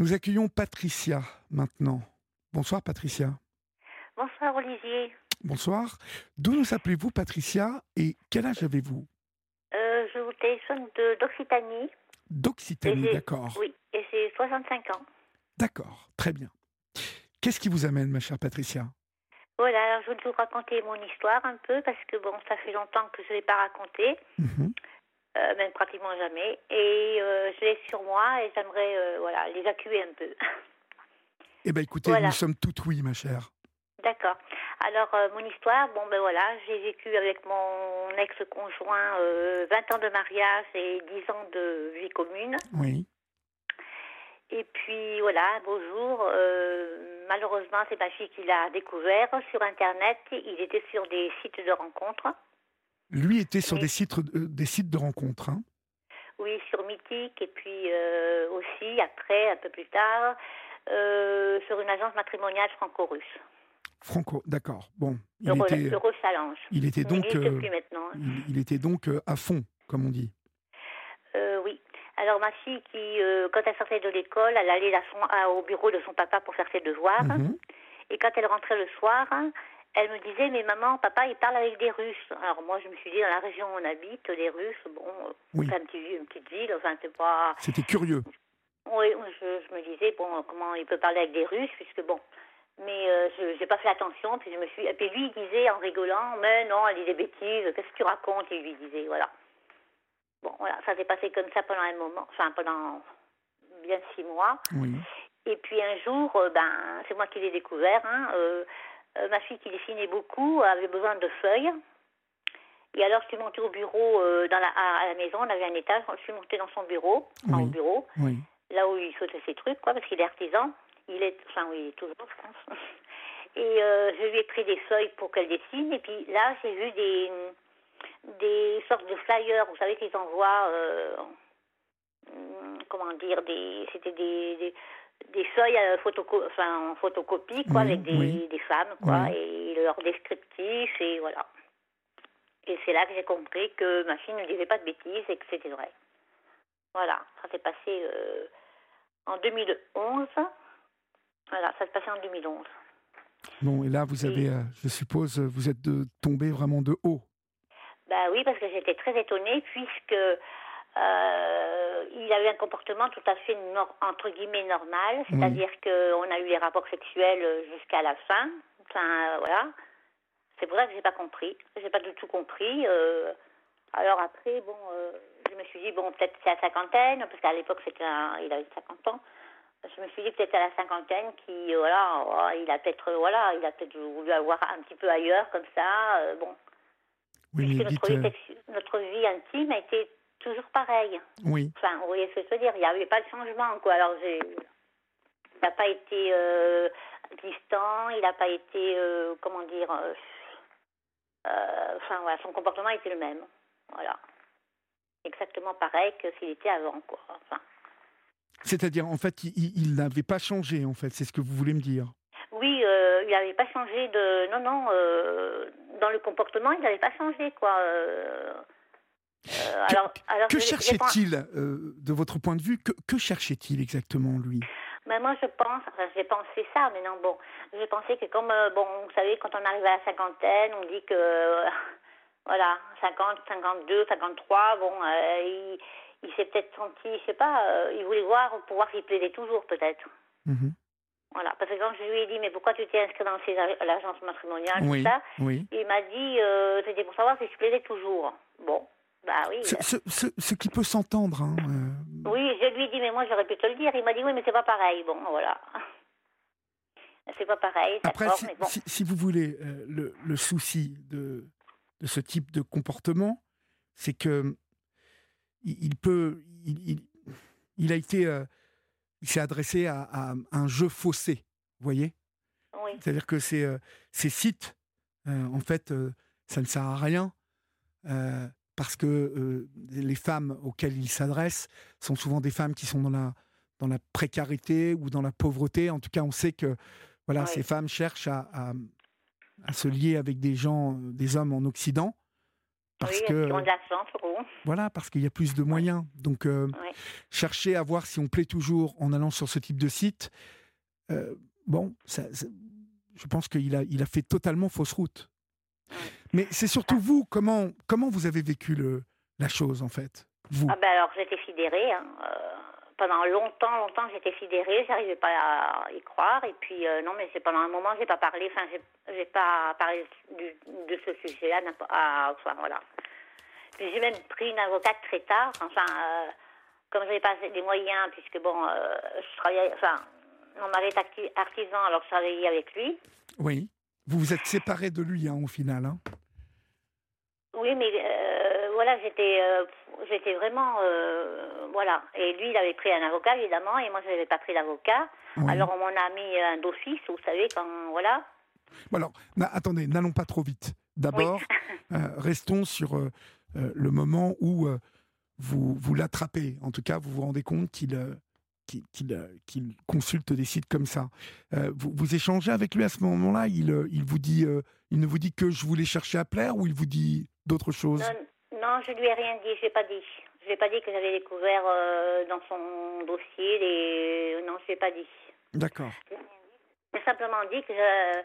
Nous accueillons Patricia maintenant. Bonsoir Patricia. Bonsoir Olivier. Bonsoir. D'où nous appelez-vous Patricia et quel âge avez-vous? Euh, je vous téléphone d'Occitanie. D'Occitanie, d'accord. Oui, et j'ai 65 ans. D'accord, très bien. Qu'est-ce qui vous amène, ma chère Patricia? Voilà, alors je voulais vous raconter mon histoire un peu parce que bon, ça fait longtemps que je ne l'ai pas raconté, Mhm. Euh, même pratiquement jamais. Et euh, je l'ai sur moi et j'aimerais euh, voilà, l'évacuer un peu. Eh bien, écoutez, Voilà. nous sommes toutes oui, ma chère. D'accord. Alors, euh, mon histoire, bon, ben voilà, j'ai vécu avec mon ex-conjoint euh, 20 ans de mariage et 10 ans de vie commune. Oui. Et puis voilà, un beau jour, malheureusement, c'est ma fille qui l'a découvert sur Internet. Il était sur des sites de rencontres. Lui était sur Oui. des sites, euh, des sites de rencontres. hein. Oui, sur Mythique. Et puis euh, aussi, après, un peu plus tard, euh, sur une agence matrimoniale franco-russe. Franco, d'accord. Bon, il Euro, était, Euro Challenge. il était donc, euh, hein. il, il était donc à fond, comme on dit. Oui. Alors ma fille, qui, quand elle sortait de l'école, elle allait à son- à- au bureau de son papa pour faire ses devoirs. Mhm. Et quand elle rentrait le soir, elle me disait, mais maman, papa, il parle avec des Russes. Alors moi, je me suis dit, dans la région où on habite, les Russes, bon, euh, Oui. c'est un petit, une petite ville, enfin, c'est pas... C'était curieux. Oui, je, je me disais, bon, comment il peut parler avec des Russes, puisque bon... Mais euh, je n'ai pas fait attention, puis je me suis... Et puis lui, il disait en rigolant, mais non, elle dit des bêtises, qu'est-ce que tu racontes? Il lui disait, voilà. Bon, voilà, ça s'est passé comme ça pendant un moment, enfin, pendant bien six mois. Oui. Et puis un jour, euh, ben, c'est moi qui l'ai découvert. hein, euh, euh, ma fille qui dessinait beaucoup avait besoin de feuilles. Et alors, je suis montée au bureau euh, dans la, à, à la maison. On avait un étage. Je suis montée dans son bureau, Oui. au bureau, Oui. là où il sautait ses trucs, quoi, parce qu'il est artisan. Il est, enfin, oui, il est toujours, je pense. Et euh, je lui ai pris des feuilles pour qu'elle dessine. Et puis là, j'ai vu des, des sortes de flyers, vous savez, qu'ils envoient. euh, hum, comment dire, des, c'était des, des, des feuilles euh, photoco- enfin, en photocopie, quoi, avec des, oui. des femmes, quoi, Oui. et leur descriptif, et voilà. Et c'est là que j'ai compris que ma fille ne disait pas de bêtises et que c'était vrai. Voilà, ça s'est passé euh, en 2011. Voilà, ça s'est passé en 2011. Bon, et là, vous avez, euh, je suppose, vous êtes tombé vraiment de haut. Bah oui, parce que j'étais très étonnée puisque euh, il avait un comportement tout à fait nor- entre guillemets normal, c'est-à-dire qu'on a eu les rapports sexuels euh, jusqu'à la fin. Enfin voilà. C'est pour ça que j'ai pas compris. J'ai pas du tout compris. euh. alors après, bon, euh, je me suis dit bon, peut-être c'est à la cinquantaine, parce qu'à l'époque c'était il avait 50 ans. Je me suis dit peut-être à la cinquantaine qui, voilà, oh, il a peut-être, voilà, il a peut-être voulu avoir un petit peu ailleurs comme ça. bon, Oui, puisque notre, vie notre vie intime a été toujours pareille. oui, Enfin, vous voyez ce que je veux dire Il n'y avait pas de changement, quoi. Alors. Il n'a pas été euh, distant, il n'a pas été, euh, comment dire... euh, enfin, voilà, son comportement était le même. Voilà. Exactement pareil que s'il était avant, quoi. Enfin, c'est-à-dire, en fait, il, il- il n'avait pas changé, en fait, c'est ce que vous voulez me dire. oui, euh, il n'avait pas changé de... Non, non, euh, dans le comportement, il n'avait pas changé, quoi. Euh, euh, Que- alors, alors, cherchait-il, euh, de votre point de vue, que, que cherchait-il exactement, lui? Mais moi, je pense, enfin, j'ai pensé ça, mais non, bon, j'ai pensé que comme, euh, bon, vous savez, quand on arrive à la cinquantaine, on dit que, voilà, 50, 52, 53, bon, il, il s'est peut-être senti, je sais pas, il voulait voir pour voir s'il plaisait toujours, peut-être. Mhm. Voilà, parce que quand je lui ai dit, mais pourquoi tu t'es inscrit dans l'agence matrimoniale, Oui, tout ça, oui. il m'a dit, c'était pour savoir si je plaisais toujours. Bon, bah oui. Ce, ce- ce- ce qui peut s'entendre, hein, euh, Oui, je lui ai dit, mais moi j'aurais pu te le dire. Il m'a dit, oui, mais c'est pas pareil. Bon, voilà. C'est pas pareil, Après, si, mais bon. si- si vous voulez, euh, le, le souci de, de ce type de comportement, c'est que il, il peut, il, il- il a été, euh, il s'est adressé à, à un jeu faussé, vous voyez? Oui, C'est-à-dire que ces, ces sites, en fait, ça ne sert à rien euh, parce que euh, les femmes auxquelles ils s'adressent sont souvent des femmes qui sont dans la, dans la précarité ou dans la pauvreté. En tout cas, on sait que voilà, ces femmes cherchent à, à- à se lier avec des gens, euh, des hommes en Occident. Parce oui, que voilà, parce qu'il y a plus de moyens. Donc euh, Ouais. chercher à voir si on plaît toujours en allant sur ce type de site. euh, bon, ça, ça- je pense qu'il a, il a fait totalement fausse route. Mais c'est surtout vous, comment, comment vous avez vécu le, la chose en fait Vous? Ah ben alors j'étais sidérée. hein. Euh, pendant longtemps, longtemps j'étais sidérée. J'arrivais pas à y croire. Et puis euh, non, mais c'est pendant un moment j'ai pas parlé. Enfin, j'ai, pas parlé du- de ce sujet-là. Enfin voilà. Puis j'ai même pris une avocate très tard. Enfin, euh, comme j'avais pas les moyens, puisque bon, euh, je travaillais. Enfin, mon mari est artisan, alors je travaillais avec lui. Oui. Vous vous êtes séparés de lui hein, au final. hein? Oui, mais euh, voilà, j'étais, euh, j'étais vraiment, euh, voilà. Et lui, il avait pris un avocat évidemment, et moi, je n'avais pas pris d'avocat. Oui. Alors, on m'en a mis un d'office, vous savez, quand voilà. Bon, alors, na- attendez, n'allons pas trop vite. D'abord, restons sur le moment où vous, vous l'attrapez. En tout cas, vous vous rendez compte qu'il qu'il qu'il, qu'il consulte des sites comme ça. Euh, vous, vous échangez avec lui à ce moment-là il, il, vous dit, euh, il ne vous dit que je voulais chercher à plaire ou il vous dit d'autres choses? Non, non, je lui ai rien dit, je l'ai pas dit. Je l'ai pas dit que j'avais découvert euh, dans son dossier les. Non, je l'ai pas dit. D'accord. J'ai simplement dit que je-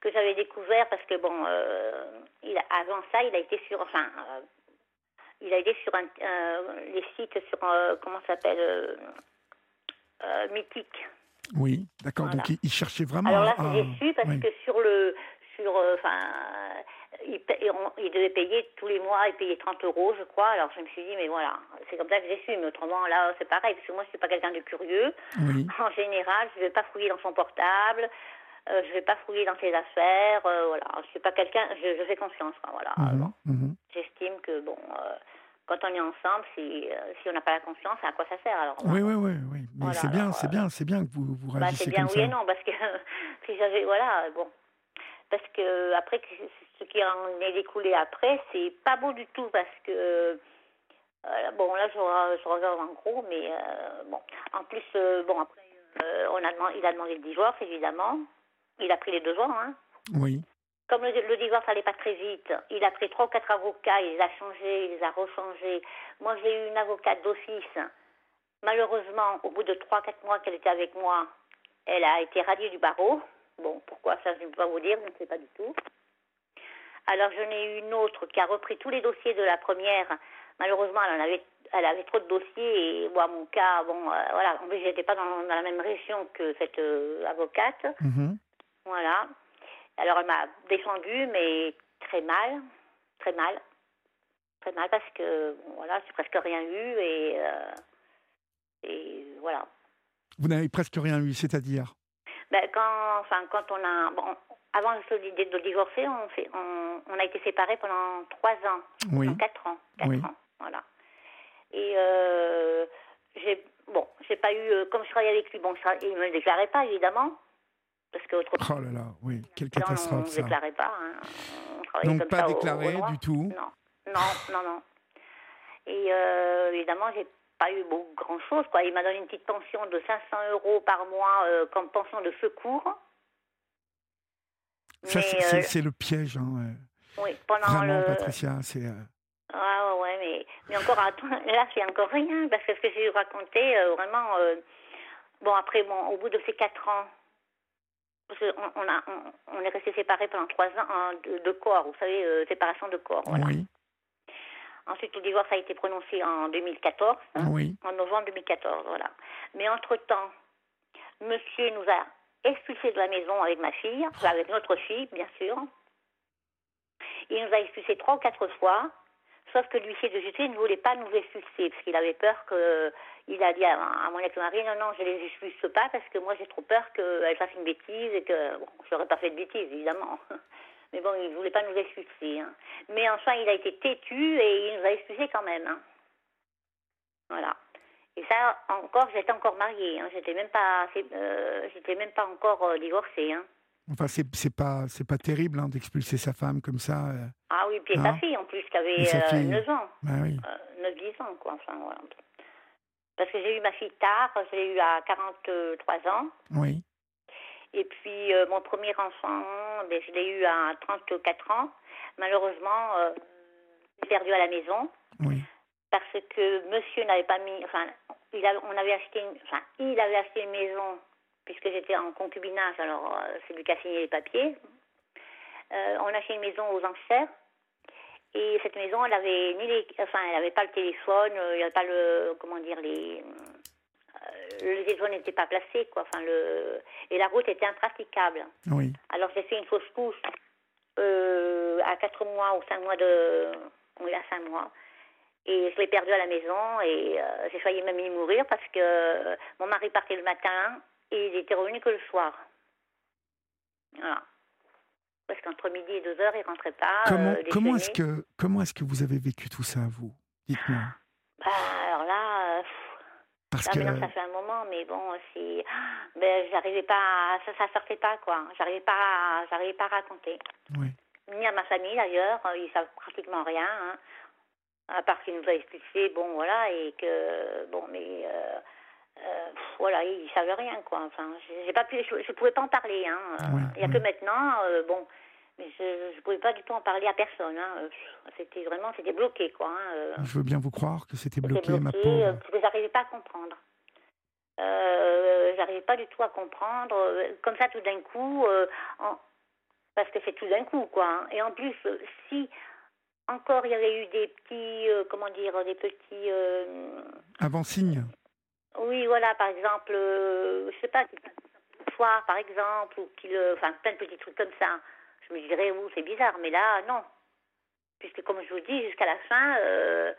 que j'avais découvert parce que bon, euh, il, avant ça, il a été sur, enfin, euh, il a été sur un, les sites sur comment ça s'appelle, mythique. Oui, d'accord. Voilà. Donc il, il cherchait vraiment. Alors là, à- j'ai déçu parce oui. que sur le, sur, euh, enfin, il, on- il devait payer tous les mois, il payait 30 euros, je crois. Alors je me suis dit, mais voilà, c'est comme ça que j'ai su. Mais autrement, là, c'est pareil, parce que moi, je suis pas quelqu'un de curieux. Oui, En général, je ne vais pas fouiller dans son portable, euh, je ne vais pas fouiller dans ses affaires, euh, voilà. Je suis pas quelqu'un, je, je fais confiance, voilà. mhm, Bon, mhm. J'estime que bon, euh, quand on est ensemble, si, euh, si on n'a pas la confiance, à quoi ça sert alors oui, oui, oui, oui. Mais Voilà, c'est bien, c'est euh, bien, c'est bien que vous, vous bah, réagissez c'est bien oui et non, parce que si j'avais, voilà, bon, parce que après, ce qui en est découlé après, c'est pas beau du tout, parce que euh, bon, là, je, re- je regarde en gros, mais euh, bon, en plus, euh, bon, après, euh, on a demandé, il a demandé le divorce, évidemment. Il a pris les deux ans, hein. Oui, Comme le, le divorce allait pas très vite, il a pris trois ou quatre avocats, il les a changés, il les a rechangés. Moi, j'ai eu une avocate d'office. Malheureusement, au bout de trois, quatre mois qu'elle était avec moi, elle a été radiée du barreau. Bon, pourquoi ça, je ne peux pas vous dire, je ne sais pas du tout. Alors, j'en ai eu une autre qui a repris tous les dossiers de la première. Malheureusement, elle en avait, elle avait trop de dossiers et moi, mon cas, bon, euh, voilà. En plus, j'étais pas dans, dans la même région que cette euh, avocate. mhm. Voilà. Alors elle m'a défendue, mais très mal, très mal, très mal parce que bon, voilà, j'ai presque rien eu et euh, et voilà. vous n'avez presque rien eu, c'est-à-dire? Ben, quand enfin quand on a bon avant de, de divorcer, on fait on, on a été séparés pendant trois ans, Oui, quatre ans, quatre Oui. ans, voilà. Et euh, j'ai bon, j'ai pas eu euh, comme je travaillais avec lui, bon, il me déclarait pas évidemment parce que autrement Oh là là, oui, quelle Là, on catastrophe ne ça. déclarait pas. hein. On Donc comme pas ça au- déclaré au droit. du tout. Non, non, non, non. Et euh, évidemment, j'ai pas eu beaucoup grand chose. Quoi. Il m'a donné une petite pension de 500 euros par mois euh, comme pension de secours. Ça, c'est- euh, le piège, hein, oui, pendant Vraiment, le. Patricia, c'est. euh, Ah ouais, mais, mais encore, attends, là, c'est encore rien, parce que ce que j'ai raconté, euh, vraiment, euh, bon, après, bon, au bout de ces quatre ans, parce qu'on on a, on, on est resté séparés pendant trois ans hein, de, de corps, vous savez, euh, séparation de corps, voilà. Oui, Ensuite, le divorce a été prononcé en 2014, hein, oui, en novembre 2014, voilà. Mais entre-temps, monsieur nous a expulsés de la maison avec ma fille, avec notre fille, bien sûr. Il nous a expulsés trois ou quatre fois, sauf que l'huissier de justice ne voulait pas nous expulser, parce qu'il avait peur que. Il a dit à, mon ex-mari non, non, je les expulse pas, parce que moi j'ai trop peur qu'elle fasse une bêtise et que. Bon, je n'aurais pas fait de bêtise, évidemment. Mais bon, il ne voulait pas nous expulser. hein. Mais enfin, il a été têtu et il nous a expulsés quand même. hein. Voilà. Et ça, encore, j'étais encore mariée. Hein. J'étais même pas, euh, j'étais même pas encore euh, divorcée. Hein. Enfin, c'est c'est pas, c'est pas terrible hein, d'expulser sa femme comme ça. euh. Ah oui, puis sa fille en plus, qui avait Et sa euh, fille. 9 ans, Bah oui. euh, 9-10 ans, quoi. Enfin, voilà. Parce que j'ai eu ma fille tard, je l'ai eu à 43 ans. Oui, Et puis, euh, mon premier enfant, ben, je l'ai eu à 34 ans. Malheureusement, euh, perdu à la maison. Oui. Parce que monsieur n'avait pas mis. Enfin, il on avait acheté une, enfin, il avait acheté une maison, puisque j'étais en concubinage, alors c'est lui qui a signé les papiers. on a acheté une maison aux enchères. Et cette maison, elle avait ni les, enfin, elle avait pas le téléphone, il n'y avait pas le, comment dire, les, le téléphone n'était pas placé, quoi. Enfin, le... Et la route était impraticable. Oui. Alors j'ai fait une fausse couche euh, à 4 mois ou 5 mois de. Oui, à 5 mois. Et je l'ai perdu à la maison et euh, j'ai failli même y mourir parce que mon mari partait le matin et il était revenu que le soir. Voilà. Parce qu'entre midi et 2 heures, il rentrait pas. Comment, euh, comment est-ce que comment est-ce que vous avez vécu tout ça, vous? Dites-moi. Bah, alors là, Parce ah, que non, ça fait un moment, mais bon, c'est, ben, j'arrivais pas, à... ça, ça sortait pas, quoi. J'arrivais pas, à... j'arrivais pas à raconter. oui. Ni à ma famille d'ailleurs, ils savent pratiquement rien, hein. à part qu'ils nous a expliqué, bon, voilà, et que, bon, mais, euh, euh, voilà, ils savaient rien, quoi. Enfin, j'ai pas pu, je, je pouvais pas en parler, hein. Il y a que maintenant, euh, bon, mais je, je pouvais pas du tout en parler à personne, hein. C'était vraiment, c'était bloqué, quoi. hein, euh. Je veux bien vous croire que c'était C'était bloqué, ma bloqué, pauvre. euh, parce que j'arrivais pas à comprendre. Euh, j'arrivais pas du tout à comprendre. Euh, Comme ça, tout d'un coup, euh, en- parce que c'est tout d'un coup, quoi. hein. Et en plus, euh, si encore il y avait eu des petits, euh, comment dire, des petits, euh, Avant signe. oui, voilà, par exemple, euh, je sais pas, soir, par exemple, ou qu'il, euh, enfin, plein de petits trucs comme ça. Je me dirais, ouh, c'est bizarre, mais là, non. Puisque, comme je vous dis, jusqu'à la fin, euh,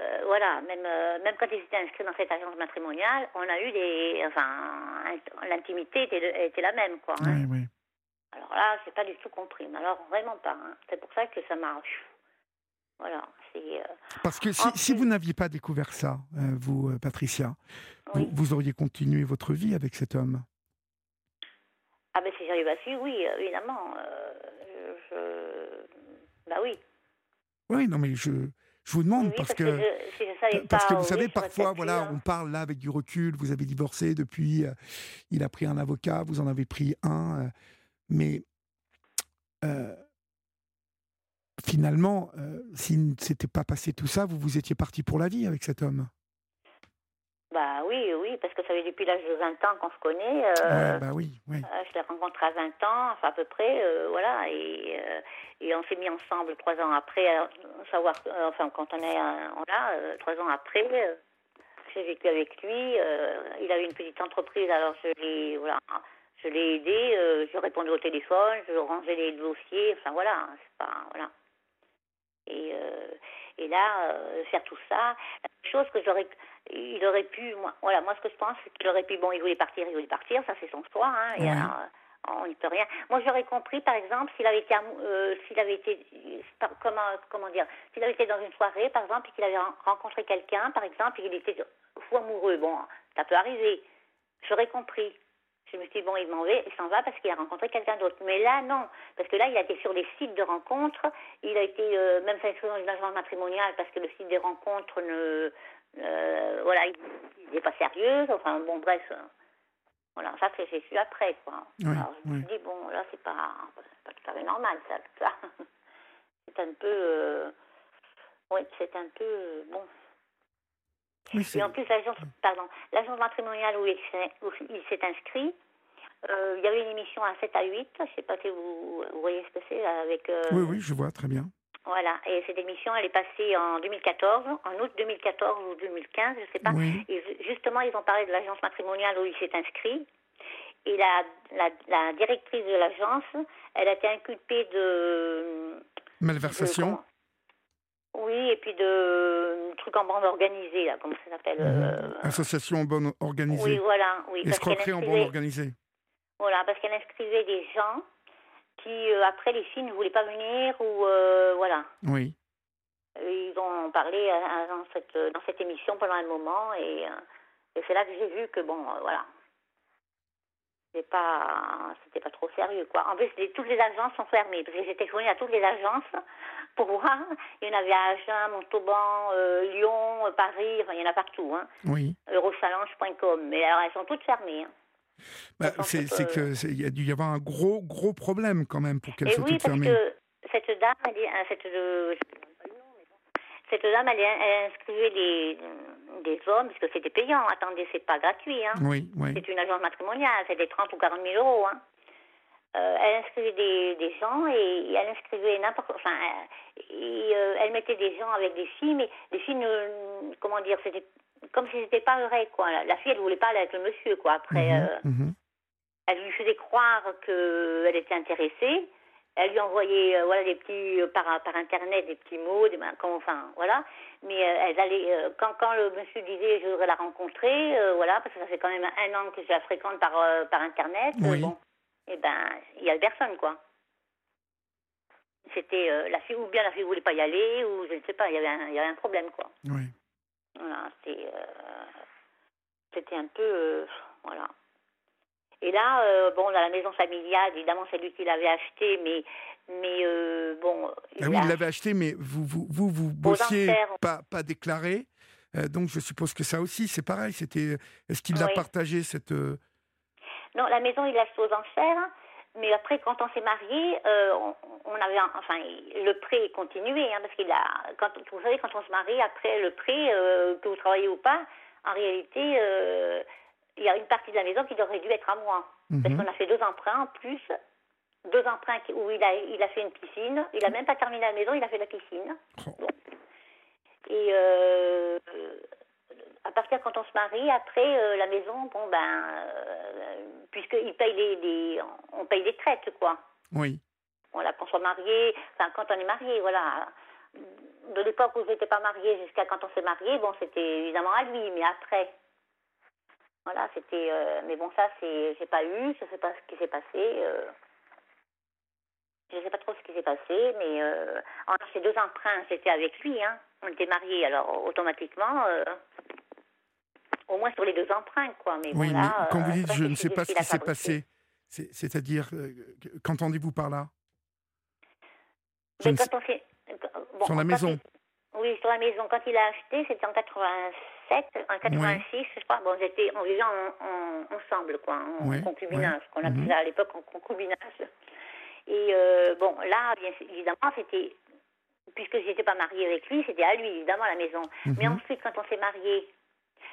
euh, voilà, même, euh, même quand ils étaient inscrits dans cette agence matrimoniale, on a eu des, enfin, int- l'intimité était, était la même, quoi. hein. Oui, oui. Alors là, j'ai pas du tout compris, mais alors vraiment pas. hein. C'est pour ça que ça marche. Voilà, c'est. Parce que si, En si plus- vous n'aviez pas découvert ça, vous, Patricia, vous, oui. vous auriez continué votre vie avec cet homme? Ah ben si j'avais pas su, oui, évidemment. euh, Bah oui. Oui, non, mais je, je vous demande Oui, parce, parce que. je, je Parce que vous oui, savez, parfois, voilà, hein. on parle là avec du recul, vous avez divorcé depuis, euh, il a pris un avocat, vous en avez pris un, euh, mais euh, finalement, s'il ne s'était pas passé tout ça, vous vous étiez parti pour la vie avec cet homme. Bah oui, oui, parce que ça fait depuis l'âge de 20 ans qu'on se connaît. euh, Ouais, bah oui, oui. euh, je l'ai rencontré à 20 ans, enfin à peu près, euh, voilà, et, et on s'est mis ensemble trois ans après, savoir, enfin quand on est là, trois ans après, j'ai vécu avec lui. il avait une petite entreprise, alors je l'ai, voilà, je l'ai aidé, je répondais au téléphone, je rangeais les dossiers, enfin voilà, c'est pas, voilà. Et, et là, euh, faire tout ça, la chose que j'aurais, il aurait pu, moi, voilà, moi ce que je pense, c'est qu'il aurait pu, bon, il voulait partir, il voulait partir, ça c'est son choix, hein, et alors, euh, on n'y peut rien. Moi j'aurais compris, par exemple, s'il avait été, euh, s'il avait été, comment, comment dire, s'il avait été dans une soirée, par exemple, et qu'il avait ren- rencontré quelqu'un, par exemple, et qu'il était fou amoureux, bon, ça peut arriver, j'aurais compris. Je me suis dit, bon, il m'en va, il s'en va parce qu'il a rencontré quelqu'un d'autre. Mais là, non. Parce que là, il a été sur des sites de rencontres. Il a été euh, même fait dans une agence matrimoniale parce que le site des rencontres ne. euh, voilà, il n'est pas sérieux. Enfin, bon, bref. euh, Voilà, ça, c'est j'ai su après, quoi. Oui, Alors, je me suis dit, bon, là, c'est pas, c'est pas tout à fait normal, ça. tout ça. C'est un peu. euh, oui, c'est un peu. bon. Et en plus, l'agence, pardon, l'agence matrimoniale où il s'est, où il s'est inscrit, euh, il y avait une émission à 7 à 8, je ne sais pas si vous, vous voyez ce que c'est, avec... euh, oui, oui, je vois très bien. Voilà, et cette émission, elle est passée en 2014, en août 2014 ou 2015, je ne sais pas. Oui. Et ju- justement, ils ont parlé de l'agence matrimoniale où il s'est inscrit. Et la, la, la directrice de l'agence, elle a été inculpée de... Malversation. de- oui, et puis de trucs en bande organisée, là, comment ça s'appelle Mhm. euh, Association en bonne organisée. Oui, voilà, oui. Escroquerie en bande inscrivait- organisée. Voilà, parce qu'elle inscrivait des gens qui, euh, après, les filles ne voulaient pas venir ou, euh, voilà. Oui. Ils ont parlé euh, dans, cette, dans cette émission pendant un moment et, euh, et c'est là que j'ai vu que, bon, euh, voilà. C'était pas, c'était pas trop sérieux, quoi. En plus, les- toutes les agences sont fermées parce que j'étais connue à toutes les agences pour voir. Il y en avait à Agen, Montauban, euh, Lyon, euh, Paris, enfin, il y en a partout, hein. Oui. Eurochallenge.com. Mais alors, elles sont toutes fermées, hein. Bah, c'est que il y a dû y avoir un gros gros problème quand même pour qu'elles soient oui, toutes parce fermées. que cette dame, elle euh, cette, euh, cette dame, elle, elle inscrivait des, des hommes, parce que c'était payant. Attendez, c'est pas gratuit. Hein. Oui, oui. C'est une agence matrimoniale, c'était 30 ou 40 000 euros. Hein. Euh, elle inscrivait des, des gens et, elle inscrivait n'importe enfin et, euh, elle mettait des gens avec des filles mais les filles ne, comment dire c'était comme si c'était pas vrai quoi la, fille elle voulait pas aller avec le monsieur quoi après Mhm, euh, mhm. elle lui faisait croire qu'elle était intéressée elle lui envoyait euh, voilà des petits euh, par par internet des petits mots des ben, comment enfin voilà mais euh, elle allait quand quand le monsieur disait je voudrais la rencontrer voilà parce que ça fait quand même un an que je la fréquente par par internet Oui. bon eh ben il y a personne quoi c'était la fille ou bien la fille voulait pas y aller ou je ne sais pas il y avait un, il y avait un problème quoi Oui. voilà, c'était c'était un peu voilà. Et là, euh, bon, dans la maison familiale, évidemment, c'est lui qui l'avait acheté, mais mais euh, bon. Ah oui, il l'avait acheté, mais vous, vous, vous, vous bossiez pas, pas déclaré. Euh, donc, je suppose que ça aussi, c'est pareil. C'était. Est-ce qu'il a Oui. partagé cette. Non, la maison, il l'a acheté aux enchères. Mais après, quand on s'est marié, on, on avait, un- enfin, le prêt continuait, hein, parce qu'il a, quand, vous savez, quand on se marie, après le prêt, que vous travaillez ou pas, en réalité, il y a une partie de la maison qui aurait dû être à moi, parce mhm. qu'on a fait deux emprunts en plus, deux emprunts où il a, il a fait une piscine. Il a même pas terminé la maison, il a fait la piscine. Oh. Et euh, à partir quand on se marie, après euh, la maison, bon ben, euh, puisqu'il paye les, les- on paye des traites quoi. Oui. Voilà, qu'on soit marié, enfin quand on est marié, voilà. De l'époque où je n'étais pas mariée jusqu'à quand on s'est marié, bon c'était évidemment à lui, mais après. Voilà, c'était. euh, mais bon, ça, c'est, j'ai pas eu, je sais pas ce qui s'est passé. euh, je sais pas trop ce qui s'est passé, mais euh, en ces deux emprunts, c'était avec lui, hein. On était mariés, alors automatiquement, euh, au moins sur les deux emprunts, quoi. Mais Oui, mais quand euh, vous dites après, je ne sais pas ce qui s'est passé, c'est- c'est-à-dire, euh, que- qu'entendez-vous par là? Je Mais quand on bon, Sur la maison. Oui, sur la maison. Quand il a acheté, c'était en 87, en 86, je crois. Bon, j'étais, on vivait en, en- ensemble, quoi, en Ouais, concubinage, ouais. qu'on appelait Mhm. à l'époque en concubinage. Et euh, bon, là, bien évidemment, c'était, puisque je n'étais pas mariée avec lui, c'était à lui, évidemment, la maison. Mais Mhm. ensuite, quand on s'est mariés,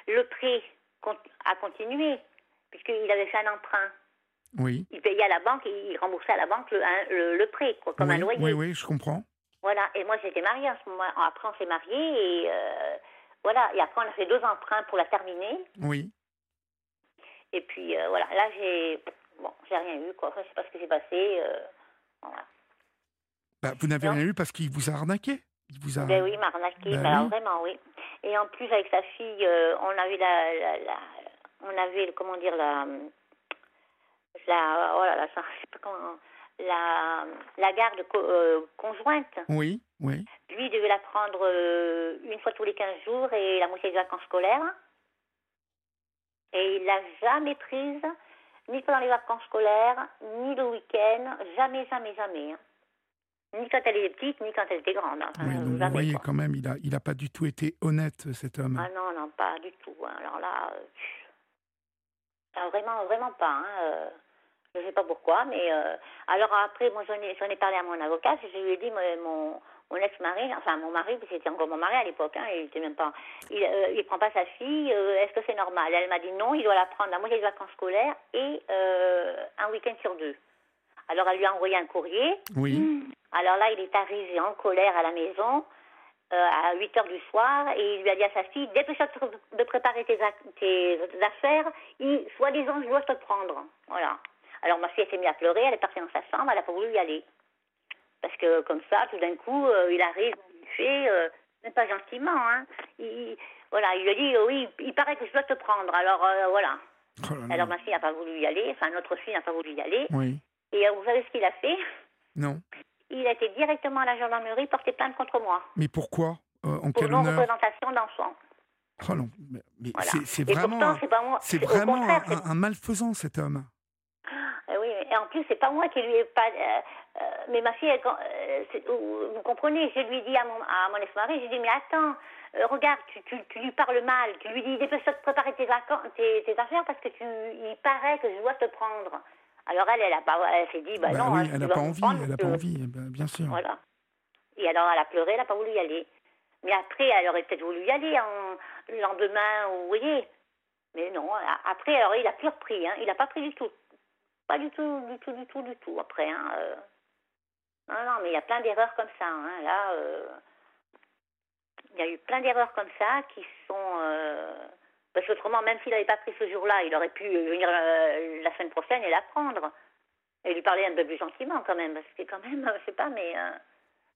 le prêt a continué, puisqu'il avait fait un emprunt. Oui. Il payait à la banque et il remboursait à la banque le, un- le, le prêt, quoi, comme oui, un loyer. oui, oui, je comprends. Voilà, et moi j'étais mariée à ce moment Après on s'est mariés et euh, voilà, et après on a fait deux emprunts pour la terminer. Oui. Et puis euh, voilà, là j'ai bon, j'ai rien eu quoi. Enfin, je sais pas ce qui s'est passé. euh, voilà. Bah, vous n'avez rien eu parce qu'il vous a arnaqué. Il vous a. Ben oui, il m'a arnaqué, Ben alors oui. vraiment oui. Et en plus avec sa fille, euh, on avait la, la, la- on avait comment dire la la oh là là, ça, je sais pas comment la la garde co- euh, conjointe. Oui, oui. Lui, il devait la prendre euh, une fois tous les 15 jours et la moitié des vacances scolaires. Et il l'a jamais prise, ni pendant les vacances scolaires, ni le week-end, jamais, jamais, jamais. hein. Ni quand elle était petite, ni quand elle était grande. hein. Enfin, oui donc vous voyez quoi. quand même, il a, il a pas du tout été honnête, cet homme. Ah non, non, pas du tout. hein. Alors là, euh, ah, vraiment, vraiment pas. hein. Je ne sais pas pourquoi, mais euh, alors après, moi j'en ai, j'en ai parlé à mon avocat, je lui ai dit, mon, mon ex-mari, enfin mon mari, c'était encore mon mari à l'époque, hein, il était même pas, il, euh, il prend pas sa fille, euh, est-ce que c'est normal? Elle m'a dit non, il doit la prendre la moitié des vacances scolaires et un week-end sur deux. Alors elle lui a envoyé un courrier. Oui. Alors là, il est arrivé en colère à la maison à 8 heures du soir et il lui a dit à sa fille Dépêche-toi de- de préparer tes, tes affaires, soi-disant, je dois te prendre. Voilà. Alors ma fille, s'est mise à pleurer, elle est partie dans sa chambre, elle n'a pas voulu y aller. Parce que comme ça, tout d'un coup, euh, il arrive, il fait, euh, même pas gentiment, hein. Il, voilà, il lui a dit Oui, il paraît que je dois te prendre. Alors euh, voilà. Oh là. Alors ma fille n'a pas voulu y aller, enfin notre fille n'a pas voulu y aller. Oui. Et euh, vous savez ce qu'il a fait? Non. Il a été directement à la gendarmerie porter plainte contre moi Mais pourquoi? En pour non-représentation d'enfants. Oh non. Mais, mais Voilà. c'est- vraiment, pourtant, pas moi. vraiment contraire, un, un- un malfaisant, cet homme. Euh, oui, et en plus, c'est pas moi qui lui ai pas. euh, euh, mais ma fille, elle, euh, vous comprenez, je lui dit à mon, à mon ex-mari, j'ai dit, mais attends, regarde, tu, tu, tu lui parles mal, tu lui dis, dépêche-toi de préparer tes, tes, tes affaires parce que tu, il paraît que je dois te prendre. Alors elle, elle, a pas, elle s'est dit, bah, Bah non, oui, hein, elle n'a pas envie, prendre, elle n'a pas envie, ben, bien sûr. Voilà. Et alors, elle a pleuré, elle n'a pas voulu y aller. Mais après, elle aurait peut-être voulu y aller en, le lendemain, vous voyez. Mais non, après, alors il a plus repris, hein. il n'a pas pris du tout. Pas du tout, du tout, du tout, du tout, après. Hein. Euh. Non, non, mais il y a plein d'erreurs comme ça. Hein. Là, euh. il y a eu plein d'erreurs comme ça qui sont... Euh... Parce qu'autrement, même s'il n'avait pas pris ce jour-là, il aurait pu venir euh, la semaine prochaine et la prendre. Et lui parler un peu plus gentiment quand même, parce que quand même, je sais pas, mais...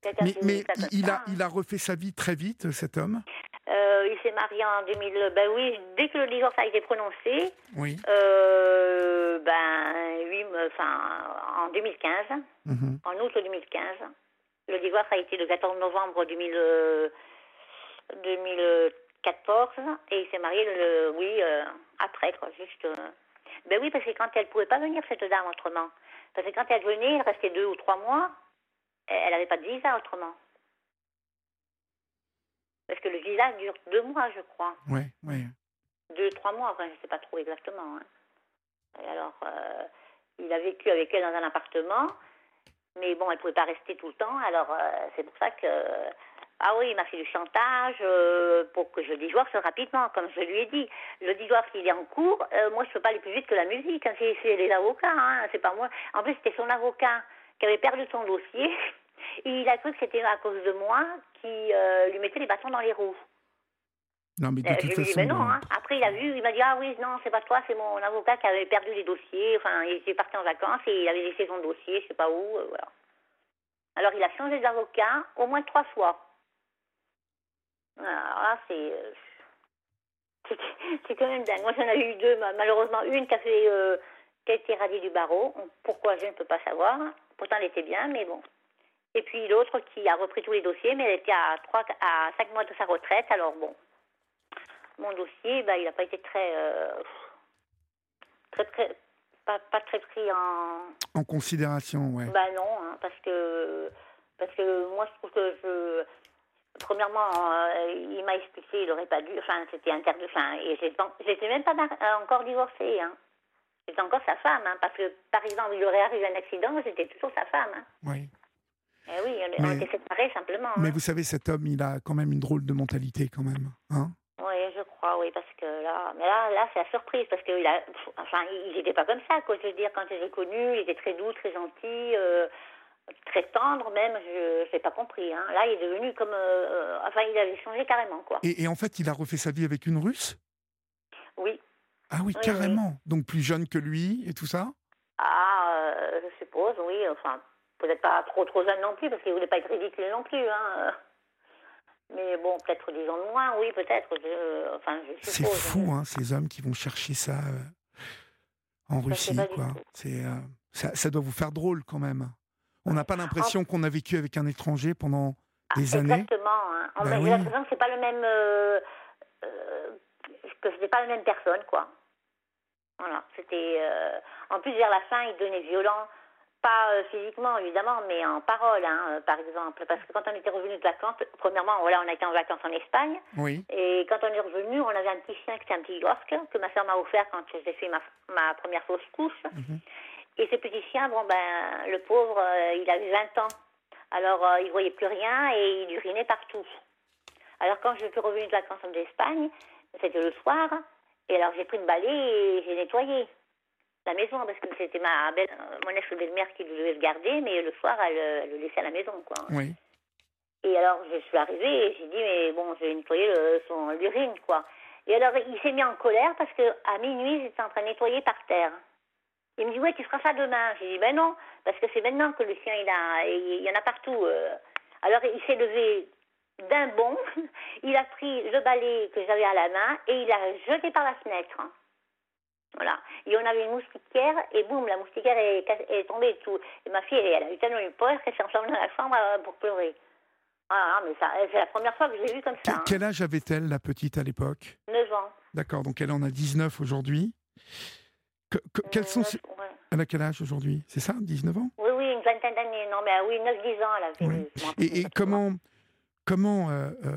mais, mais il, a, il a refait sa vie très vite, cet homme? Euh, il s'est marié en 2000. Ben oui, dès que le divorce a été prononcé. Oui. Euh, ben oui, enfin en 2015, mhm. en août 2015. Le divorce a été le 14 novembre 2000, 2014 et il s'est marié le, oui euh, après quoi, juste. ben oui, parce que quand elle pouvait pas venir cette dame autrement, parce que quand elle venait, elle restait deux ou trois mois, elle n'avait pas de visa autrement. Parce que le visa dure deux mois, je crois. Oui, oui. Deux, trois mois, enfin, je ne sais pas trop exactement. Hein. Et alors, euh, il a vécu avec elle dans un appartement, mais bon, elle ne pouvait pas rester tout le temps. Alors, euh, c'est pour ça que. Ah oui, il m'a fait du chantage euh, pour que je divorce rapidement, comme je lui ai dit. Le divorce, il est en cours. moi, je ne peux pas aller plus vite que la musique. Hein. C'est les avocats, hein. c'est pas moi. En plus, c'était son avocat qui avait perdu son dossier. il a cru que c'était à cause de moi qui euh, lui mettait les bâtons dans les roues. Non, mais de euh, toute façon. Dit, mais non, hein. Après, il a vu, il m'a dit Ah oui, non, c'est pas toi, c'est mon avocat qui avait perdu les dossiers. Enfin, il était parti en vacances et il avait laissé son dossier, je sais pas où. Euh, voilà. Alors, il a changé d'avocat au moins trois fois. Alors là, c'est. c'est quand même dingue. Moi, j'en ai eu deux, malheureusement. Une qui a, fait, qui a été radiée du barreau. Pourquoi, je ne peux pas savoir. Pourtant, elle était bien, mais bon. Et puis l'autre qui a repris tous les dossiers, mais elle était à, 3, à 5 mois de sa retraite. Alors bon, mon dossier, bah, il n'a pas été très, euh, très, très pas, pas, très pris en... En considération, ouais. Bah non, hein, parce que parce que moi je trouve que je premièrement euh, il m'a expliqué il n'aurait pas dû enfin c'était interdit enfin et j'étais même pas euh, encore divorcée hein. J'étais encore sa femme hein, parce que par exemple il aurait arrivé un accident j'étais toujours sa femme hein. Oui. Eh oui, on, mais, était séparés simplement. Mais hein. vous savez, cet homme, il a quand même une drôle de mentalité, quand même. Hein oui, je crois, oui, parce que là, mais là, là c'est la surprise, parce qu'il a, enfin, il n'était pas comme ça, quoi. Je veux dire, quand je l'ai connu, il était très doux, très gentil, euh, très tendre, même. Je n'ai pas compris. Hein. Là, il est devenu comme, euh, enfin, il avait changé carrément, quoi. Et, en fait, il a refait sa vie avec une Russe? Oui. Ah oui, carrément. Donc plus jeune que lui et tout ça? Ah, euh, je suppose, oui. Enfin, peut-être pas trop trop jeune non plus, parce qu'il voulait pas être ridicule non plus. Hein. Mais bon, peut-être des ans de moins, oui, peut-être. Enfin, C'est fou, hein, ces hommes qui vont chercher ça euh, en Russie, quoi. C'est, euh, ça, ça, doit vous faire drôle quand même. On n'a pas l'impression qu'on a vécu avec un étranger pendant ah, des années. Exactement. Hein. Ben oui. que c'est pas le même. Euh, que c'était pas la même personne, quoi. Voilà. C'était. en plus, vers la fin, il devenait violent pas euh, physiquement évidemment, mais en parole, hein, euh, par exemple. Parce que quand on était revenu de vacances, premièrement, voilà, on a été en vacances en Espagne. Oui. Et quand on est revenu, on avait un petit chien qui était un petit York que ma soeur m'a offert quand j'ai fait ma, ma, première fausse couche. Mhm. Et ce petit chien, bon ben, le pauvre, euh, il avait 20 ans. Alors, il voyait plus rien et il urinait partout. Alors, quand je suis revenue de vacances en Espagne, c'était le soir. Et alors, j'ai pris une balai et j'ai nettoyé la maison parce que c'était ma belle, euh, mon ex-belle-mère qui devait le garder, mais le soir, elle, le laissait à la maison, quoi. Oui. Et alors, je suis arrivée et j'ai dit, mais bon, je vais nettoyer son l'urine, quoi. Et alors, il s'est mis en colère parce que à minuit, j'étais en train de nettoyer par terre. Il me dit, ouais, tu feras ça demain. J'ai dit, ben non, parce que c'est maintenant que le chien, il, a, il y en a partout. Euh. Alors, il s'est levé d'un bond, il a pris le balai que j'avais à la main et il l'a jeté par la fenêtre. Voilà. Et on avait une moustiquaire, et boum, la moustiquaire est, est tombée et tout. Et ma fille, elle, a eu tellement une peur qu'elle s'est enfermée dans la chambre euh, pour pleurer. Ah, mais c'est la première fois que je l'ai vue comme ça. Hein. Quel âge avait-elle, la petite, à l'époque? 9 ans. D'accord, donc elle en a 19 aujourd'hui. quels sont Elle a quel âge aujourd'hui? C'est ça, 19 ans? Oui, oui, une vingtaine d'années. Non, mais ah oui, 9-10 ans, elle avait. Et, et comment. comment euh, euh,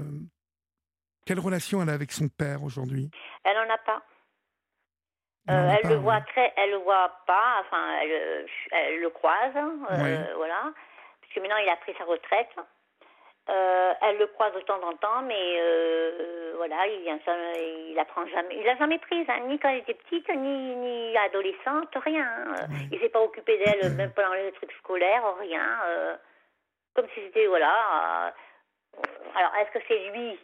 quelle relation elle a avec son père aujourd'hui? Elle n'en a pas. Euh, elle le voit très, elle le voit pas, enfin, elle, elle le croise, hein, euh, voilà. Puisque maintenant il a pris sa retraite. Euh, elle le croise de temps en temps, mais euh, voilà, il vient il apprend jamais, il l'a jamais prise, hein, ni quand elle était petite, ni, ni adolescente, rien. Hein. Il s'est pas occupé d'elle, même pendant les trucs scolaires, rien. Euh, comme si c'était voilà. alors, est-ce que c'est lui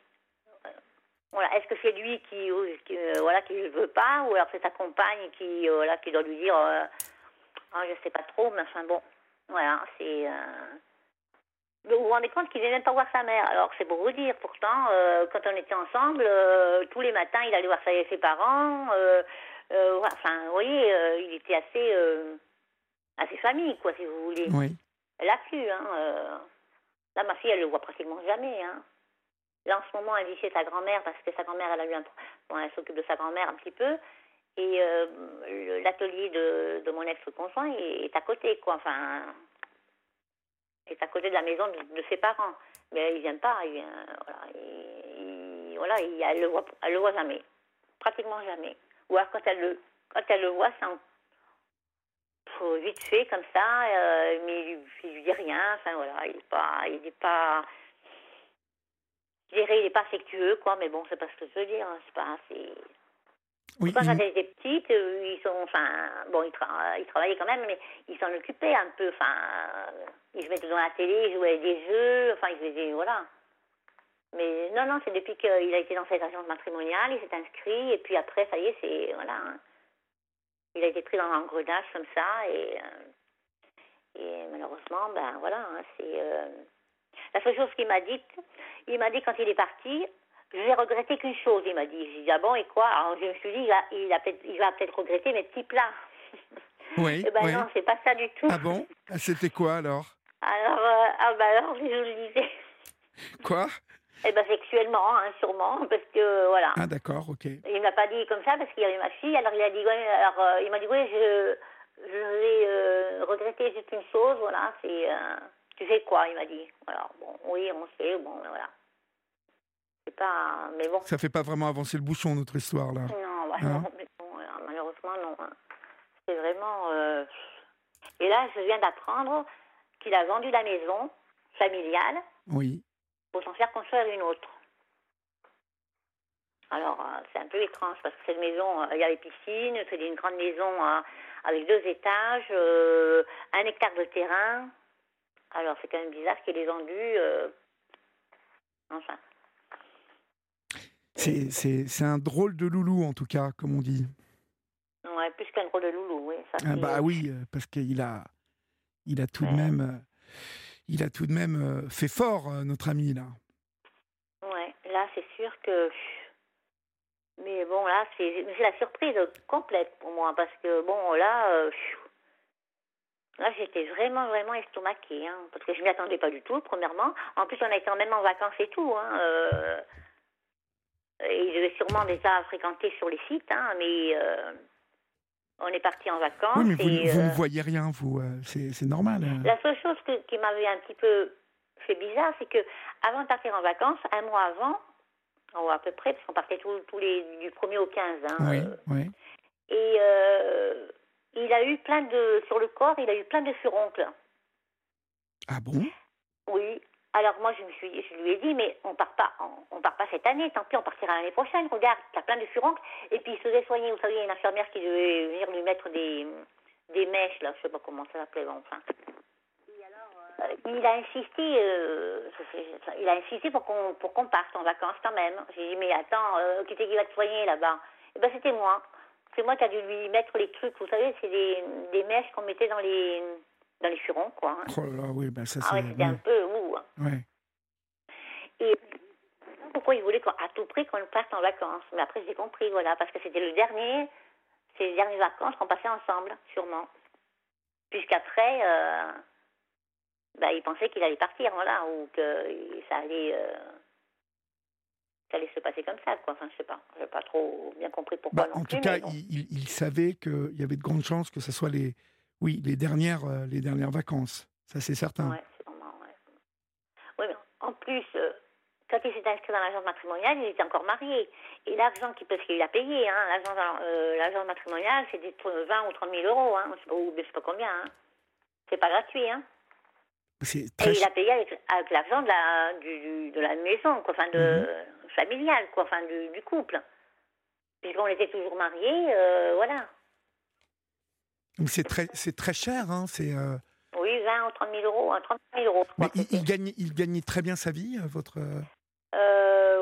voilà, est-ce que c'est lui qui, qui voilà qui ne veut pas, ou alors c'est sa compagne qui voilà qui doit lui dire, ah, je sais pas trop, mais enfin bon, voilà, c'est vous vous rendez compte qu'il ne vient même pas voir sa mère. Alors c'est pour vous dire, pourtant, euh, quand on était ensemble, euh, tous les matins, il allait voir ses parents. Euh, enfin, vous voyez, il était assez, assez famille, quoi, si vous voulez. Oui. Elle a pu, hein. Là, ma fille, elle le voit pratiquement jamais, hein. Là, en ce moment, elle vit chez sa grand-mère parce que sa grand-mère, elle a eu un... Bon, elle s'occupe de sa grand-mère un petit peu. Et l'atelier de, de mon ex-conjoint est à côté, quoi. Enfin, est à côté de la maison de, ses parents. Mais il vient pas, il vient, voilà, il, voilà il, elle le voit, elle le voit jamais, pratiquement jamais. Ou alors quand elle le, quand elle le voit, c'est vite fait comme ça, euh, mais il, lui dit rien. Enfin voilà, il est pas, il est pas, je dirais, il est pas affectueux quoi. Mais bon, c'est pas ce que je veux dire. Hein, c'est pas, c'est oui, quand elle était petite, euh, ils sont, enfin, bon, ils, ils, travaillaient quand même, mais ils s'en occupaient un peu. Enfin, ils se mettaient devant la télé, ils jouaient des jeux, enfin, ils faisaient, voilà. Mais non, non, c'est depuis qu'il a été dans cette agence matrimoniale, il s'est inscrit, et puis après, ça y est, c'est, voilà. Hein. Il a été pris dans l'engrenage comme ça, et, euh, et malheureusement, ben voilà, hein, c'est. Euh, la seule chose qu'il m'a dite, il m'a dit quand il est parti, j'ai regretté qu'une chose, il m'a dit. J'ai dit, ah bon, et quoi? Alors je me suis dit, il, a, il, a il va peut-être regretter mes petits plats. Oui. eh ben oui. non, c'est pas ça du tout. Ah bon? Ah, C'était quoi alors? Alors, euh, ah ben alors, je vous le disais. Quoi? Eh ben sexuellement, hein, sûrement, parce que voilà. Ah d'accord, ok. Il m'a pas dit comme ça parce qu'il y avait ma fille. Alors il a dit, ouais, alors euh, il m'a dit, oui, je, je vais euh, regretter juste une chose, voilà, c'est, tu sais quoi Il m'a dit. Alors bon, oui, on sait, bon, voilà. C'est pas. Mais bon. Ça fait pas vraiment avancer le bouchon, notre histoire, là. Non, bah, hein malheureusement, non. Hein. C'est vraiment. Euh, et là, je viens d'apprendre qu'il a vendu la maison familiale. Oui. Pour s'en faire construire une autre. Alors, euh, c'est un peu étrange parce que cette maison, euh, il y a les piscines, c'est une grande maison avec deux étages, un hectare de terrain. Alors, c'est quand même bizarre qu'il ait vendu. enfin. C'est un drôle de loulou, en tout cas, comme on dit. Ouais, plus qu'un drôle de loulou, oui. ah bah oui, euh, parce qu'il a, il a tout de même, euh, il a tout de même euh, fait fort, notre ami, là. Ouais, là, c'est sûr que... Mais bon, là, c'est la surprise complète pour moi, parce que, bon, là... Là, j'étais vraiment, vraiment estomaquée, hein, parce que je m'y attendais pas du tout, premièrement. En plus, on a été même en vacances et tout. Hein, il devait sûrement déjà fréquenter sur les sites, hein, mais euh, on est parti en vacances. Oui, mais vous, ne euh, voyez rien, vous, euh, c'est normal. Hein. La seule chose qui m'avait un petit peu fait bizarre, c'est que avant de partir en vacances, un mois avant, ou à peu près, parce qu'on partait tous, les du 1er au 15. Hein, oui, oui. Et il a eu plein de. Sur le corps, il a eu plein de furoncles. Ah bon? Oui, alors moi, je, me suis, je lui ai dit, mais on part pas, on, part pas cette année, tant pis, on partira l'année prochaine. Regarde, t'as plein de furoncles. Et puis il se faisait soigner, vous savez, il y a une infirmière qui devait venir lui mettre des, des mèches, là, je sais pas comment ça s'appelait, enfin. Euh, il a insisté, euh, il a insisté pour qu'on pour qu'on parte en vacances quand même. J'ai dit mais attends, euh, qui c'est qui va te soigner là-bas? Eh ben c'était moi. Moi qui a dû lui mettre les trucs. Vous savez, c'est des, des mèches qu'on mettait dans les dans les furons, quoi. Hein. Oh là oui, ben ça c'est... Ah ouais, c'était un peu ouh. Hein. Ouais. Et pourquoi il voulait à tout prix qu'on parte en vacances. Mais après, j'ai compris, voilà, parce que c'était le dernier, c'est les dernières vacances qu'on passait ensemble, sûrement. Puisqu'après, euh, bah, il pensait qu'il allait partir, voilà, ou que ça allait, euh, allait se passer comme ça, quoi. Enfin, je sais pas, j'ai pas trop bien compris pourquoi. Bah, en tout cas, il, il, savait qu'il y avait de grandes chances que ce soit les, oui, les dernières, euh, les dernières vacances. Ça, c'est certain. Vraiment, ouais. Oui, mais en plus, euh, quand il s'est inscrit dans l'agence matrimoniale, il était encore marié. Et l'argent qu'il parce qu'il a payé, hein, l'agence euh, matrimoniale, c'est 20 ou 30 000 euros, hein, je sais pas, sais pas combien. Hein. C'est pas gratuit, hein. Et il a payé avec, l'argent de la, de la maison, quoi, enfin, de, mhm. Familiale, quoi, enfin, du, couple. Puisqu'on était toujours mariés, euh, voilà. C'est très, c'est très cher, hein, c'est... Euh, oui, 20 ou 30 000 euros, 30 hein, 000 euros. Mais il, il, gagne, il gagne très bien sa vie, euh, votre... Euh,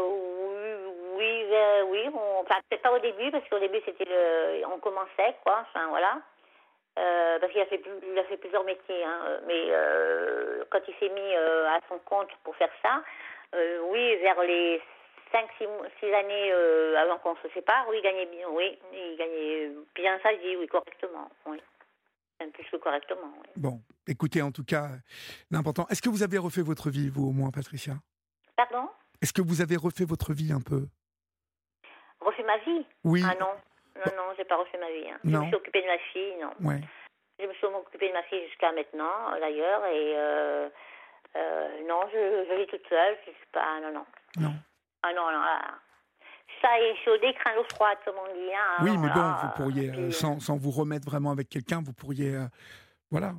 oui, oui, oui enfin, peut-être pas au début, parce qu'au début, c'était le... on commençait, quoi, enfin, voilà. Euh, parce qu'il a fait, il a fait plusieurs métiers, hein, mais euh, quand il s'est mis euh, à son compte pour faire ça, oui, vers les 5-6 années avant qu'on se sépare, oui, il gagnait bien, oui, il gagnait bien sa vie, oui, correctement, oui. Un plus que correctement, oui. Bon, écoutez, en tout cas, l'important. Est-ce que vous avez refait votre vie, vous, au moins, Patricia? Pardon? Est-ce que vous avez refait votre vie un peu? Refait ma vie? Oui. Ah non. Non, non, j'ai pas refait ma vie. Hein. Je me suis occupée de ma fille, non. Ouais. Je me suis occupée de ma fille jusqu'à maintenant, d'ailleurs, et euh, euh, non, je, je vis toute seule. Je suis pas, non, non. Non. Ah non, non. Là, ça est chaudé, craint l'eau froide, comme on dit. Hein, oui, mais bon, vous pourriez, euh, sans, sans, vous remettre vraiment avec quelqu'un, vous pourriez, voilà,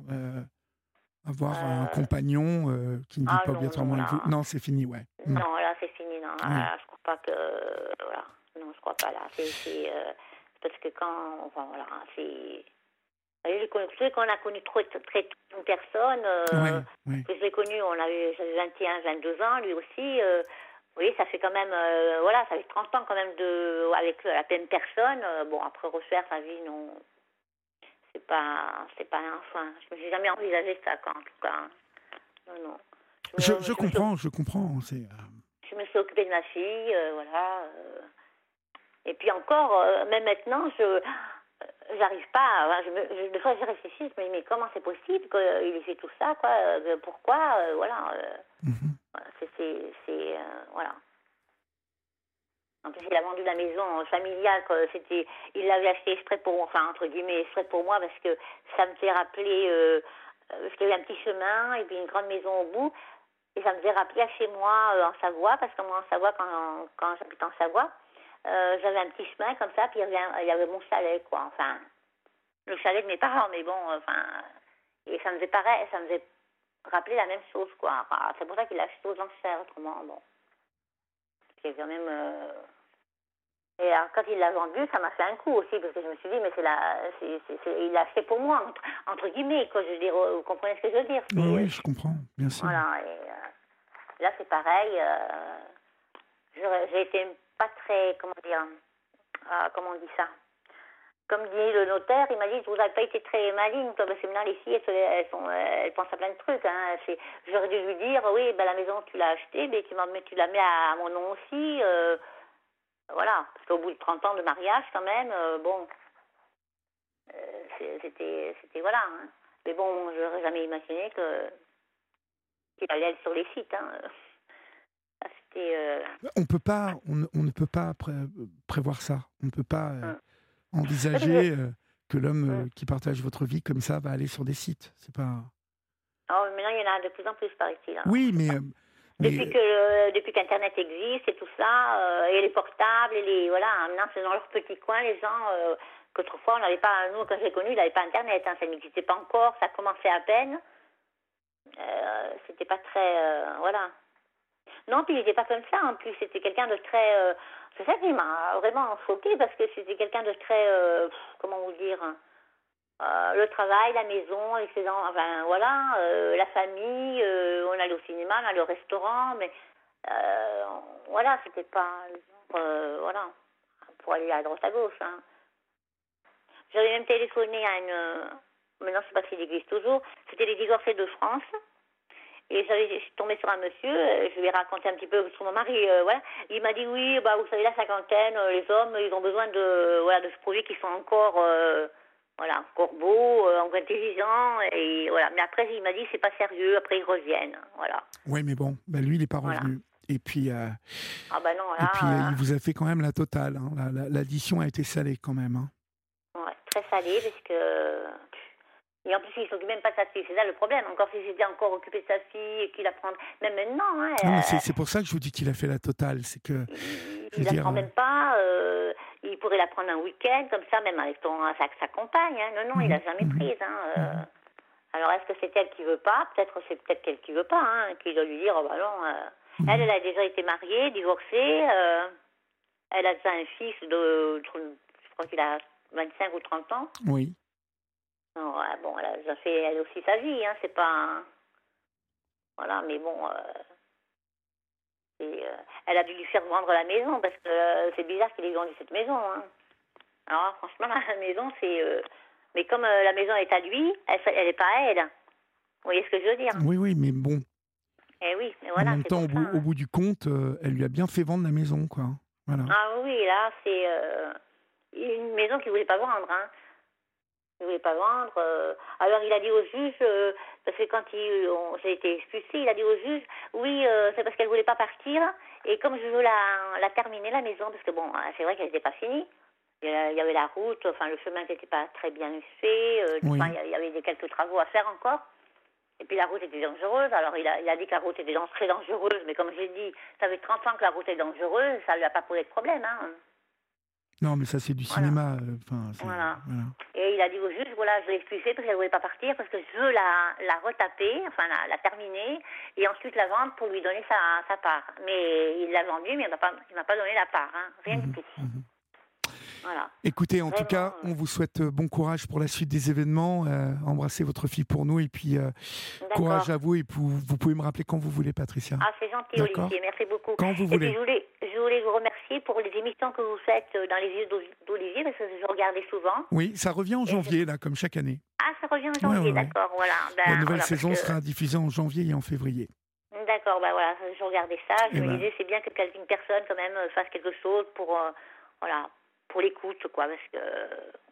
avoir un compagnon qui ne vit ah pas obligatoirement avec vous. Non, c'est fini, ouais. Non, là, c'est fini, non. Là, je crois pas que, voilà. Non, je crois pas là. C'est parce que quand, enfin voilà, c'est. Je qu'on a connu trop, très tôt une personne. Euh, que j'ai connu, on avait 21, 22 ans, lui aussi. Euh, oui, ça fait quand même, euh, voilà, ça fait 30 ans quand même de, avec la même personne. bon, après refaire sa vie, non, c'est pas, c'est pas un enfin. Je me suis jamais envisagé ça, quand, en tout cas. Non, non. Je, je, comprends, je comprends. C'est. Je me suis occupée de ma fille, voilà. Et puis encore, euh, même maintenant, je euh, j'arrive pas. Je me, des fois, je réfléchis, je me dis mais comment c'est possible qu'il ait fait tout ça, quoi euh, Pourquoi Voilà. C'est voilà. En plus, il a vendu la maison familiale. C'était, il l'avait acheté exprès pour, enfin entre guillemets, exprès pour moi parce que ça me fait rappeler. Euh, parce qu'il y avait un petit chemin et puis une grande maison au bout. Et ça me faisait rappeler à chez moi en Savoie, parce que moi en Savoie, quand, quand j'habite en Savoie, euh, j'avais un petit chemin comme ça, puis il y, avait, mon chalet, quoi. Enfin, le chalet de mes parents, mais bon, enfin, et ça me faisait pareil, ça me faisait rappeler la même chose, quoi. c'est pour ça qu'il a acheté aux enchères, autrement, bon. C'est quand même. Euh, et alors, quand il l'a vendu, ça m'a fait un coup aussi, parce que je me suis dit, mais c'est la, c'est, il l'a acheté pour moi, entre, guillemets, quoi. Je veux dire, vous comprenez ce que je veux dire? Oui, je comprends, bien sûr. Voilà, et euh, là, c'est pareil. j'ai été pas très, comment dire, ah, comment on dit ça? Comme dit le notaire, il m'a dit, vous n'avez pas été très maligne, parce que maintenant les filles, elles, sont, elles pensent à plein de trucs. Hein. J'aurais dû lui dire, oui, ben, la maison, tu l'as achetée, mais tu, tu la mets à, mon nom aussi. Euh, voilà, parce qu'au bout de 30 ans de mariage, quand même, euh, bon, euh, c'était, c'était, voilà. Hein. Mais bon, je n'aurais jamais imaginé que qu'il allait être sur les sites. Hein. Euh, on peut pas, on, ne peut pas prévoir ça. On ne peut pas euh, hum. Envisager euh, que l'homme hum. qui partage votre vie comme ça va aller sur des sites. C'est pas. Oh, maintenant il y en a de plus en plus par ici. Oui, mais. Depuis que depuis qu'Internet existe et tout ça, et les portables, et les voilà, maintenant c'est dans leur petit coin les gens qu'autrefois on n'avait pas, nous quand j'ai connu, il n'avait pas Internet, hein, ça n'existait pas encore, ça commençait à peine. C'était pas très, voilà. Non, puis il n'était pas comme ça. En plus, c'était quelqu'un de très. Euh, c'est ça qui m'a vraiment choqué parce que c'était quelqu'un de très. Euh, comment vous dire euh, Le travail, la maison, les enfants, enfin voilà, la famille. on allait au cinéma, on allait au restaurant, mais voilà, c'était pas. voilà, pour aller à droite à gauche. Hein. J'avais même téléphoné à une. Maintenant, je sais pas s'il existe toujours. C'était les divorcés de France. Et je suis tombée sur un monsieur, euh, je lui ai raconté un petit peu sur mon mari, euh, voilà. Il m'a dit oui, bah vous savez la cinquantaine, euh, les hommes, ils ont besoin de voilà de ce produit qui sont encore voilà encore beaux, encore intelligents et voilà. Mais après il m'a dit c'est pas sérieux, après ils reviennent, voilà. Oui, mais bon, bah, lui il n'est pas revenu. Et puis, ah bah non, et puis il vous a fait quand même la totale. Hein. L'addition a été salée quand même. Hein. Ouais, très salée parce que et en plus, il ne s'occupe même pas de sa fille. C'est ça le problème. Encore si j'étais encore occupé de sa fille et qu'il apprend. Même maintenant. Hein, non, c'est pour ça que je vous dis qu'il a fait la totale. C'est que. Il n'apprend même pas. Euh, il pourrait la prendre un week-end, comme ça, même avec ton, sa, sa compagne. Hein. Non, non, il n'a mhm, jamais mhm. prise. Hein, euh, Alors, est-ce que c'est elle qui veut pas? Peut-être c'est peut-être elle qui veut pas, hein, qui doit lui dire, oh bah non. euh, Mhm. Elle, elle a déjà été mariée, divorcée. euh, elle a déjà un fils de, je crois qu'il a 25 ou 30 ans. Oui. Non, ouais, bon, elle a déjà fait elle aussi sa vie, hein, c'est pas. un- Voilà, mais bon. euh, euh, elle a dû lui faire vendre la maison parce que euh, c'est bizarre qu'il ait vendu cette maison. Hein. Alors, franchement, la maison, c'est. Mais comme la maison est à lui, elle, elle est pas à elle. Vous voyez ce que je veux dire? Oui, oui, mais bon, Eh oui, mais voilà. en même temps, au bout, ça, hein. au bout du compte, elle lui a bien fait vendre la maison, quoi. Voilà. Ah oui, là, c'est une maison qu'il voulait pas vendre. Hein. Il voulait pas vendre. euh. Alors, il a dit au juge, euh, parce que quand il, on, j'ai été expulsée, il a dit au juge, oui, euh, c'est parce qu'elle voulait pas partir. Et comme je veux la, la terminer, la maison, parce que bon, c'est vrai qu'elle n'était pas finie. Il y avait la route, enfin, le chemin n'était pas très bien fait. Oui. enfin, il y avait des, quelques travaux à faire encore. Et puis la route était dangereuse. Alors il a, il a dit que la route était très dangereuse. Mais comme j'ai dit, ça fait 30 ans que la route est dangereuse. Ça ne lui a pas posé de problème. Hein. Non, mais ça, c'est du cinéma. Enfin, c'est- Voilà. voilà. Et il a dit au juge, voilà, je l'ai expulsée parce qu'elle ne voulait pas partir, parce que je veux la, la retaper, enfin la, la terminer, et ensuite la vendre pour lui donner sa, sa part. Mais il l'a vendue, mais il ne m'a pas, il m'a pas donné la part, hein, rien du tout. mhm. Voilà. Écoutez, en tout cas, euh. on vous souhaite euh, bon courage pour la suite des événements. euh, embrassez votre fille pour nous et puis euh, courage à vous. Et vous pouvez me rappeler quand vous voulez, Patricia. Ah, c'est gentil. Olivier, merci beaucoup. Quand vous Et puis voulez. je voulais, je voulais vous remercier pour les émissions que vous faites euh, dans les yeux d'O- d'Olivier, parce que je regardais souvent. Oui, ça revient en je- janvier, là, comme chaque année. Ah, ça revient en janvier, Ouais, ouais, ouais. d'accord, voilà. Ben, la nouvelle voilà, saison que- sera diffusée en janvier et en février. D'accord, bah voilà, je regardais ça, je Eh me ben. disais c'est bien que quelqu'une personne quand même euh, fasse quelque chose pour euh, voilà, pour l'écoute quoi parce que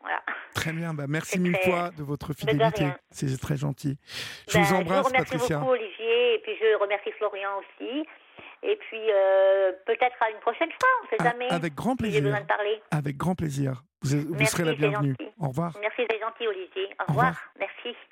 voilà. Très bien, bah, merci mille très- fois de votre fidélité. C'est très gentil. Je Ben, vous embrasse, remercie Patricia. beaucoup Olivier et puis je remercie Florian aussi et puis euh, peut-être à une prochaine fois, on sait Ah, jamais. avec grand si j'ai plaisir. besoin de parler. Avec grand plaisir. Vous, vous Merci, serez la bienvenue. gentil. Au revoir. Merci, c'est gentil Olivier. Au Au revoir. revoir. Merci.